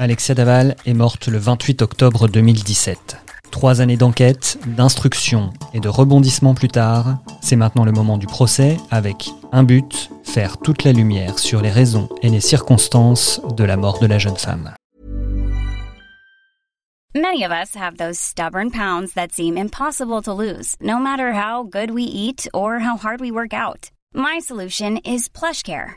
Alexia Daval est morte le 28 octobre 2017. Trois années d'enquête, d'instruction et de rebondissement plus tard, c'est maintenant le moment du procès avec un but, faire toute la lumière sur les raisons et les circonstances de la mort de la jeune femme. Many of us have those stubborn pounds that seem impossible to lose, no matter how good we eat or how hard we work out. My solution is PlushCare.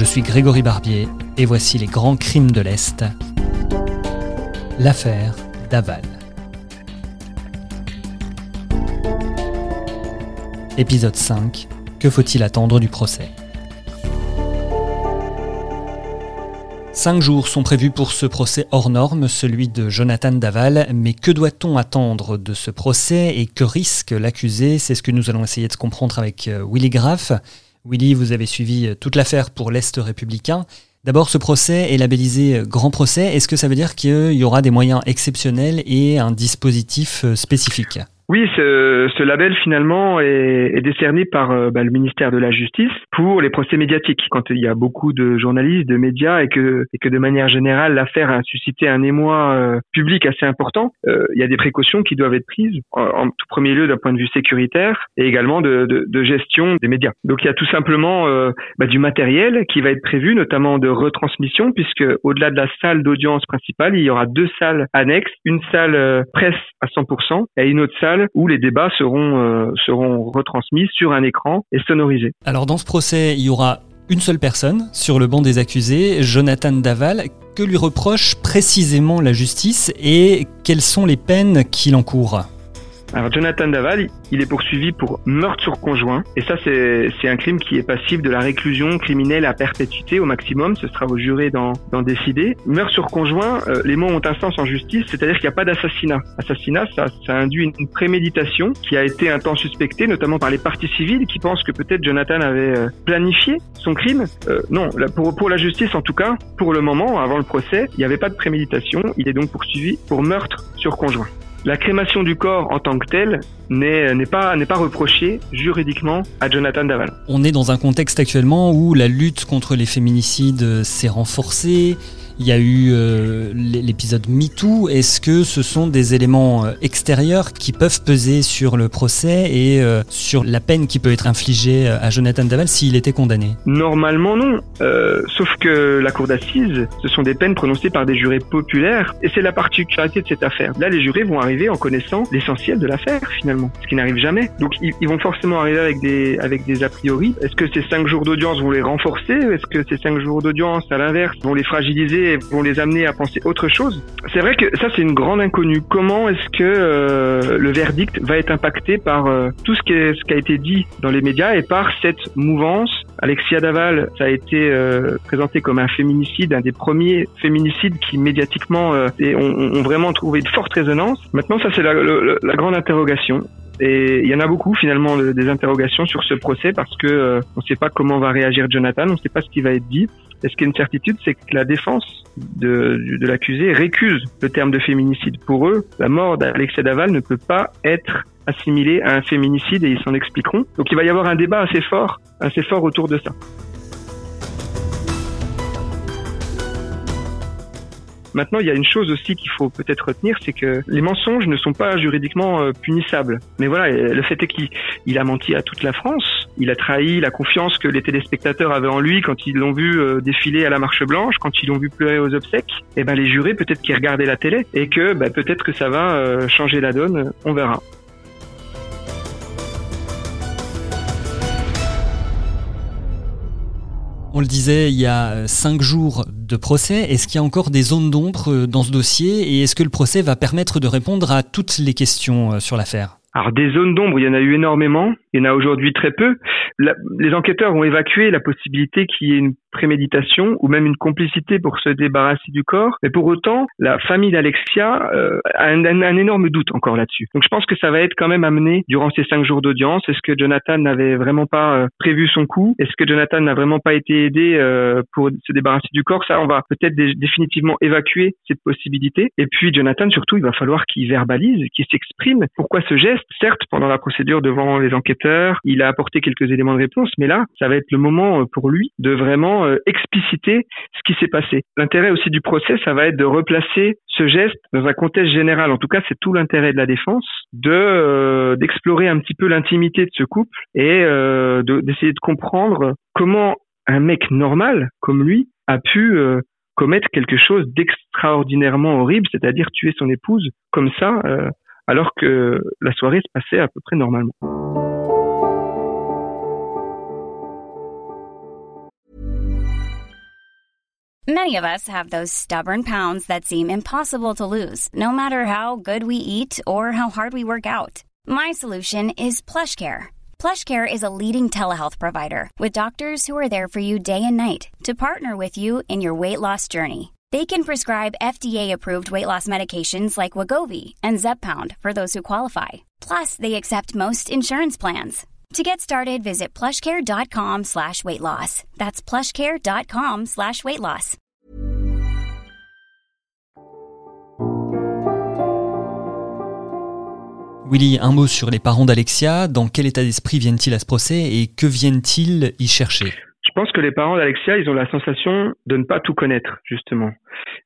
Je suis Grégory Barbier et voici les grands crimes de l'Est. L'affaire Daval. Épisode 5. Que faut-il attendre du procès? Cinq jours sont prévus pour ce procès hors norme, celui de Jonathan Daval, mais que doit-on attendre de ce procès et que risque l'accusé? C'est ce que nous allons essayer de comprendre avec euh, Willy Graff. Willy, vous avez suivi euh, toute l'affaire pour l'Est républicain. D'abord, ce procès est labellisé euh, grand procès. Est-ce que ça veut dire qu'il y aura des moyens exceptionnels et un dispositif euh, spécifique? Oui, ce, ce, label finalement est, est décerné par euh, bah, le ministère de la Justice pour les procès médiatiques. Quand il y a beaucoup de journalistes, de médias et que, et que de manière générale l'affaire a suscité un émoi euh, public assez important, euh, il y a des précautions qui doivent être prises en, en tout premier lieu d'un point de vue sécuritaire et également de, de, de, gestion des médias. Donc il y a tout simplement bah, du matériel qui va être prévu, notamment de retransmission, puisque au-delà de la salle d'audience principale, il y aura deux salles annexes, une salle presse à 100% et une autre salle où les débats seront, euh, seront retransmis sur un écran et sonorisés. Alors dans ce procès, il y aura une seule personne sur le banc des accusés, Jonathan Daval. Que lui reproche précisément la justice et quelles sont les peines qu'il encourt? Alors Jonathan Daval, il est poursuivi pour meurtre sur conjoint et ça c'est un crime qui est passif de la réclusion criminelle à perpétuité au maximum, ce sera au juré d'en décider. Meurtre sur conjoint, euh, les mots ont un sens en justice, c'est-à-dire qu'il n'y a pas d'assassinat. Assassinat, ça, ça induit une préméditation qui a été un temps suspectée, notamment par les parties civiles qui pensent que peut-être Jonathan avait euh, planifié son crime. Euh, non, pour, pour la justice en tout cas, pour le moment, avant le procès, il n'y avait pas de préméditation, il est donc poursuivi pour meurtre sur conjoint. La crémation du corps en tant que telle n'est pas, pas reprochée juridiquement à Jonathan Daval. On est dans un contexte actuellement où la lutte contre les féminicides s'est renforcée, il y a eu euh, l'épisode MeToo. Est-ce que ce sont des éléments euh, extérieurs qui peuvent peser sur le procès et euh, sur la peine qui peut être infligée à Jonathan Daval s'il était condamné? Normalement non. sauf que la cour d'assises, ce sont des peines prononcées par des jurés populaires et c'est la particularité de cette affaire. Là, les jurés vont arriver en connaissant l'essentiel de l'affaire finalement, ce qui n'arrive jamais. Donc ils, vont forcément arriver avec des avec des a priori. Est-ce que ces cinq jours d'audience vont les renforcer? Est-ce que ces cinq jours d'audience, à l'inverse, vont les fragiliser vont les amener à penser autre chose. C'est vrai que ça c'est une grande inconnue. Comment est-ce que euh, le verdict va être impacté par euh, tout ce qui, a été dit dans les médias et par cette mouvance? Alexia Daval, ça a été euh, présenté comme un féminicide, un des premiers féminicides qui médiatiquement ont, vraiment trouvé de forte résonance. Maintenant, ça c'est la, grande interrogation. Et il y en a beaucoup finalement des interrogations sur ce procès parce que on ne sait pas comment va réagir Jonathan, on ne sait pas ce qui va être dit. Et ce qui est une certitude, c'est que la défense de, de l'accusé récuse le terme de féminicide. Pour eux, la mort d'Alexia Daval ne peut pas être assimilée à un féminicide et ils s'en expliqueront. Donc il va y avoir un débat assez fort, assez fort autour de ça. Maintenant, il y a une chose aussi qu'il faut peut-être retenir, c'est que les mensonges ne sont pas juridiquement euh, punissables. Mais voilà, le fait est qu'il a menti à toute la France. Il a trahi la confiance que les téléspectateurs avaient en lui quand ils l'ont vu euh, défiler à la marche blanche, quand ils l'ont vu pleurer aux obsèques. Et eh ben les jurés, peut-être qu'ils regardaient la télé et que ben, peut-être que ça va euh, changer la donne. On verra. On le disait, il y a cinq jours de procès. Est-ce qu'il y a encore des zones d'ombre euh, dans ce dossier? Et est-ce que le procès va permettre de répondre à toutes les questions euh, sur l'affaire? Alors des zones d'ombre, il y en a eu énormément, il y en a aujourd'hui très peu. les enquêteurs ont évacué la possibilité qu'il y ait une préméditation ou même une complicité pour se débarrasser du corps. Mais pour autant, la famille d'Alexia euh, a un, énorme doute encore là-dessus. Donc je pense que ça va être quand même amené durant ces cinq jours d'audience. Est-ce que Jonathan n'avait vraiment pas euh, prévu son coup? Est-ce que Jonathan n'a vraiment pas été aidé euh, pour se débarrasser du corps? Ça, on va peut-être définitivement évacuer cette possibilité. Et puis Jonathan, surtout, il va falloir qu'il verbalise, qu'il s'exprime. Pourquoi ce geste? Certes, pendant la procédure devant les enquêteurs, il a apporté quelques éléments de réponse, mais là, ça va être le moment pour lui de vraiment euh, expliciter ce qui s'est passé. L'intérêt aussi du procès, ça va être de replacer ce geste dans un contexte général. En tout cas, c'est tout l'intérêt de la défense de euh, d'explorer un petit peu l'intimité de ce couple et euh, d'essayer de, comprendre comment un mec normal comme lui a pu commettre quelque chose d'extraordinairement horrible, c'est-à-dire tuer son épouse comme ça, alors que la soirée se passait à peu près normalement. Many of us have those stubborn pounds that seem impossible to lose, no matter how good we eat or how hard we work out. My solution is PlushCare. PlushCare is a leading telehealth provider with doctors who are there for you day and night to partner with you in your weight loss journey. They can prescribe FDA-approved weight loss medications like Wagovi and Zepbound for those who qualify. Plus, they accept most insurance plans. To get started, visit plushcare.com slash weight loss. That's plushcare.com slash weight loss. Willy, un mot sur les parents d'Alexia. Dans quel état d'esprit viennent-ils à ce procès et que viennent-ils y chercher? Je pense que les parents d'Alexia, ils ont la sensation de ne pas tout connaître, justement.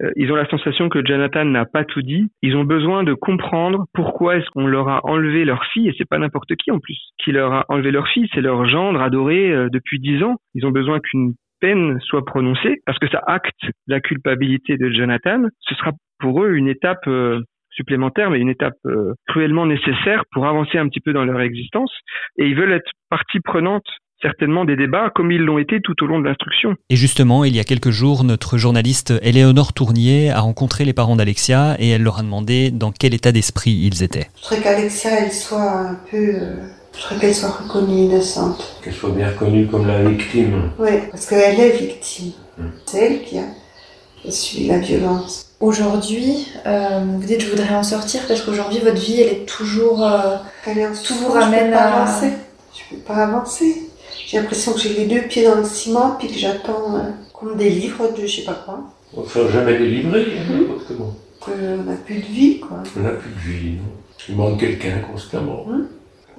Euh, ils ont la sensation que Jonathan n'a pas tout dit. Ils ont besoin de comprendre pourquoi est-ce qu'on leur a enlevé leur fille, et c'est pas n'importe qui en plus, qui leur a enlevé leur fille, c'est leur gendre adoré euh, depuis dix ans. Ils ont besoin qu'une peine soit prononcée, parce que ça acte la culpabilité de Jonathan. Ce sera pour eux une étape euh, supplémentaire, mais une étape cruellement nécessaire pour avancer un petit peu dans leur existence. Et ils veulent être partie prenante certainement des débats comme ils l'ont été tout au long de l'instruction. Et justement, il y a quelques jours, notre journaliste Éléonore Tournier a rencontré les parents d'Alexia et elle leur a demandé dans quel état d'esprit ils étaient. Je voudrais qu'Alexia, elle soit un peu... Euh, je voudrais qu'elle soit reconnue innocente. Qu'elle soit bien reconnue comme la victime. Oui, parce qu'elle est victime. Hum. C'est elle qui a, subi la violence. Aujourd'hui, euh, vous dites je voudrais en sortir parce qu'aujourd'hui votre vie elle est toujours, euh, elle est tout vous ramène à avancer. Je peux pas avancer. J'ai l'impression que j'ai les deux pieds dans le ciment, puis que j'attends euh, qu'on me délivre de je sais pas quoi. On ne sera jamais délivré, n'importe hein, comment. On n'a plus de vie, quoi. On n'a plus de vie, non. Il manque quelqu'un constamment. Hum.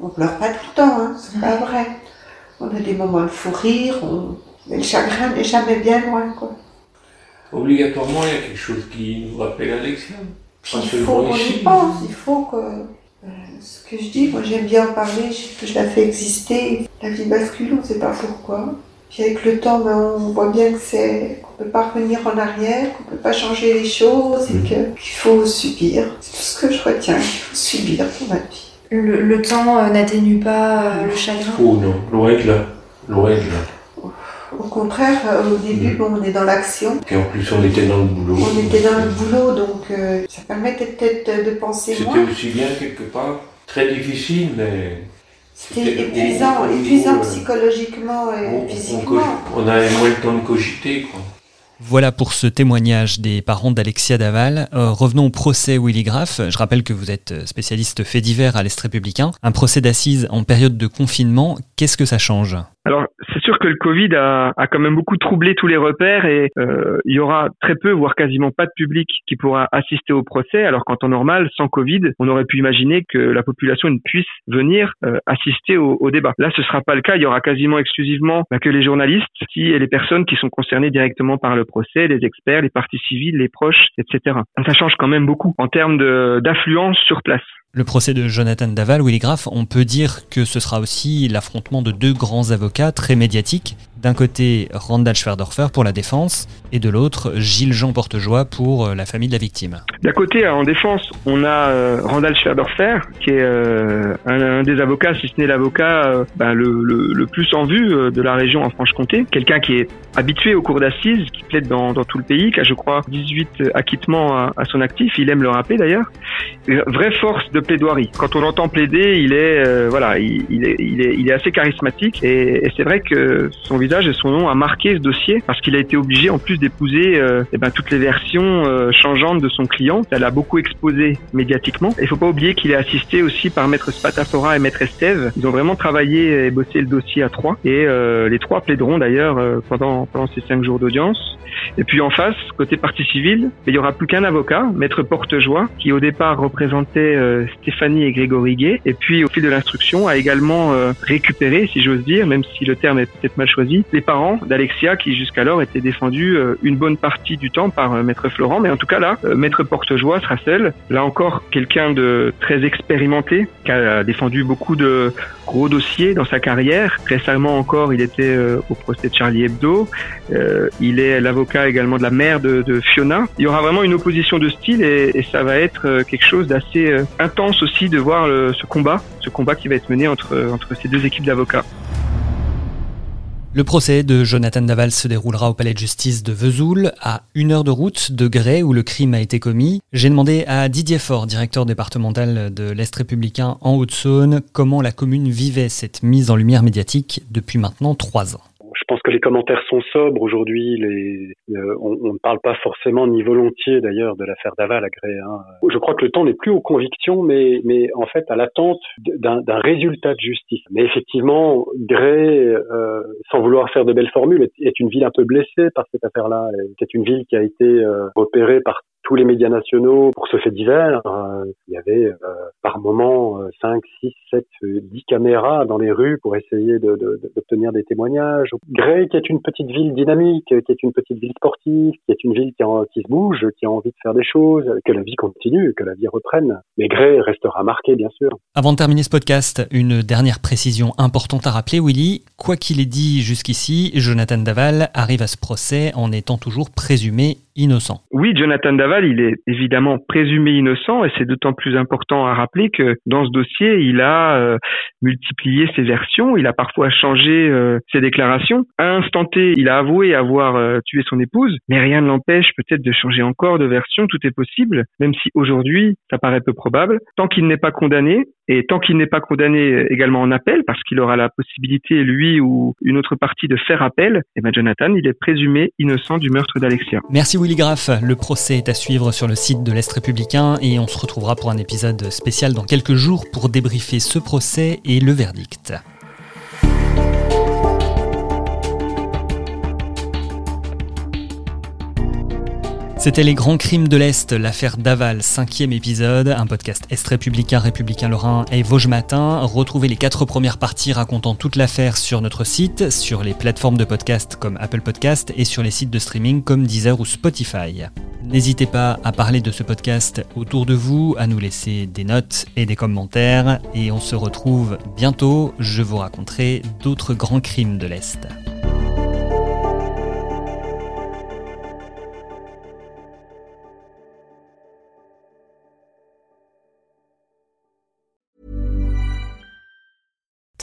On pleure pas tout le temps, hein, c'est pas vrai. On a des moments de fou rire, mais le chagrin n'est jamais bien loin, quoi. Obligatoirement, il y a quelque chose qui nous rappelle Alexia. Il faut qu'on y pense, il faut que euh, ce que je dis, moi j'aime bien en parler, je, je la fais exister. La vie bascule, on ne sait pas pourquoi. Puis avec le temps, ben, on voit bien que c'est qu'on peut pas revenir en arrière, qu'on peut pas changer les choses et mhm. qu'il faut subir. C'est tout ce que je retiens, qu'il faut subir pour ma vie. Le, le temps euh, n'atténue pas euh, le chagrin Oh non, loin de là. Loin de là. Au contraire, euh, au début, mm. bon, on est dans l'action. Et en plus, on était dans le boulot. On était dans le boulot, donc euh, ça permettait peut-être de penser moins. C'était aussi bien quelque part, très difficile, mais... C'était épuisant, épuisant euh, psychologiquement et physiquement. On, on avait moins le temps de cogiter, quoi. Voilà pour ce témoignage des parents d'Alexia Daval. revenons au procès Willy Graff. Je rappelle que vous êtes spécialiste fait divers à l'Est républicain. Un procès d'assises en période de confinement, qu'est-ce que ça change? Alors, c'est sûr que le Covid a, a, quand même beaucoup troublé tous les repères et euh, il y aura très peu, voire quasiment pas de public qui pourra assister au procès. Alors qu'en temps normal, sans Covid, on aurait pu imaginer que la population ne puisse venir euh, assister au, au, débat. Là, ce sera pas le cas. Il y aura quasiment exclusivement bah, que les journalistes qui, et les personnes qui sont concernées directement par le procès, les experts, les parties civiles, les proches, etc. Ça change quand même beaucoup en termes d'affluence sur place. Le procès de Jonathan Daval, Willy Graff, on peut dire que ce sera aussi l'affrontement de deux grands avocats très médiatiques. D'un côté, Randall Schwerdorfer pour la défense, et de l'autre, Gilles-Jean Portejoie pour la famille de la victime. D'un côté, en défense, on a Randall Schwerdorfer, qui est un, des avocats, si ce n'est l'avocat ben, le, plus en vue de la région en Franche-Comté. Quelqu'un qui est habitué aux cours d'assises, qui plaide dans, dans, tout le pays, qui a, je crois, 18 acquittements à, son actif. Il aime le rappeler d'ailleurs. Vraie force de plaidoirie. Quand on l'entend plaider, il est, euh, voilà, il, est, il est assez charismatique et, et c'est vrai que son visage et son nom a marqué ce dossier parce qu'il a été obligé en plus d'épouser euh, eh ben, toutes les versions euh, changeantes de son client. Ça l'a beaucoup exposé médiatiquement. Il faut pas oublier qu'il est assisté aussi par maître Spatafora et maître Estève. Ils ont vraiment travaillé et bossé le dossier à trois et les trois plaideront d'ailleurs pendant ces cinq jours d'audience. Et puis en face, côté partie civile, il y aura plus qu'un avocat, maître Portejoie, qui au départ représentait euh, Stéphanie et Grégory Gay, et puis au fil de l'instruction a également euh, récupéré, si j'ose dire, même si le terme est peut-être mal choisi, les parents d'Alexia qui jusqu'alors étaient défendus euh, une bonne partie du temps par maître Florent, mais en tout cas là, maître Portejoie sera seul. Là encore, quelqu'un de très expérimenté, qui a défendu beaucoup de gros dossiers dans sa carrière. Récemment encore, il était au procès de Charlie Hebdo. il est l'avocat également de la mère de, Fiona. Il y aura vraiment une opposition de style et, ça va être quelque chose d'assez euh, intense aussi de voir ce combat, ce combat qui va être mené entre ces deux équipes d'avocats. Le procès de Jonathan Daval se déroulera au palais de justice de Vesoul, à une heure de route de Grès où le crime a été commis. J'ai demandé à Didier Faure, directeur départemental de l'Est républicain en Haute-Saône, comment la commune vivait cette mise en lumière médiatique depuis maintenant trois ans. Je pense que les commentaires sont sobres aujourd'hui. Euh, on, ne parle pas forcément ni volontiers d'ailleurs de l'affaire Daval à Gré. Hein. Je crois que le temps n'est plus aux convictions, mais, mais en fait à l'attente d'un résultat de justice. Mais effectivement, Gré, euh, sans vouloir faire de belles formules, est, une ville un peu blessée par cette affaire-là. C'est une ville qui a été euh, repérée par tous les médias nationaux pour ce fait divers. Euh, il y avait euh, par moment 5, 6, 7, 10 caméras dans les rues pour essayer d'obtenir de, des témoignages. Grey, qui est une petite ville dynamique, qui est une petite ville sportive, qui est une ville qui, qui se bouge, qui a envie de faire des choses, que la vie continue, que la vie reprenne. Mais Grey restera marqué, bien sûr. Avant de terminer ce podcast, une dernière précision importante à rappeler, Willy. Quoi qu'il ait dit jusqu'ici, Jonathan Daval arrive à ce procès en étant toujours présumé innocent. Oui, Jonathan Daval, il est évidemment présumé innocent et c'est d'autant plus important à rappeler que dans ce dossier, il a euh, multiplié ses versions, il a parfois changé euh, ses déclarations. À un instant T, il a avoué avoir euh, tué son épouse, mais rien ne l'empêche peut-être de changer encore de version, tout est possible, même si aujourd'hui, ça paraît peu probable. Tant qu'il n'est pas condamné, et tant qu'il n'est pas condamné également en appel, parce qu'il aura la possibilité, lui ou une autre partie, de faire appel, eh ben Jonathan, il est présumé innocent du meurtre d'Alexia. Merci Willy Graff. Le procès est à suivre sur le site de l'Est républicain et on se retrouvera pour un épisode spécial dans quelques jours pour débriefer ce procès et le verdict. C'était Les Grands Crimes de l'Est, l'affaire Daval, cinquième épisode, un podcast Est républicain, républicain lorrain et Vosges Matin. Retrouvez les quatre premières parties racontant toute l'affaire sur notre site, sur les plateformes de podcast comme Apple Podcast et sur les sites de streaming comme Deezer ou Spotify. N'hésitez pas à parler de ce podcast autour de vous, à nous laisser des notes et des commentaires, et on se retrouve bientôt, je vous raconterai d'autres grands crimes de l'Est.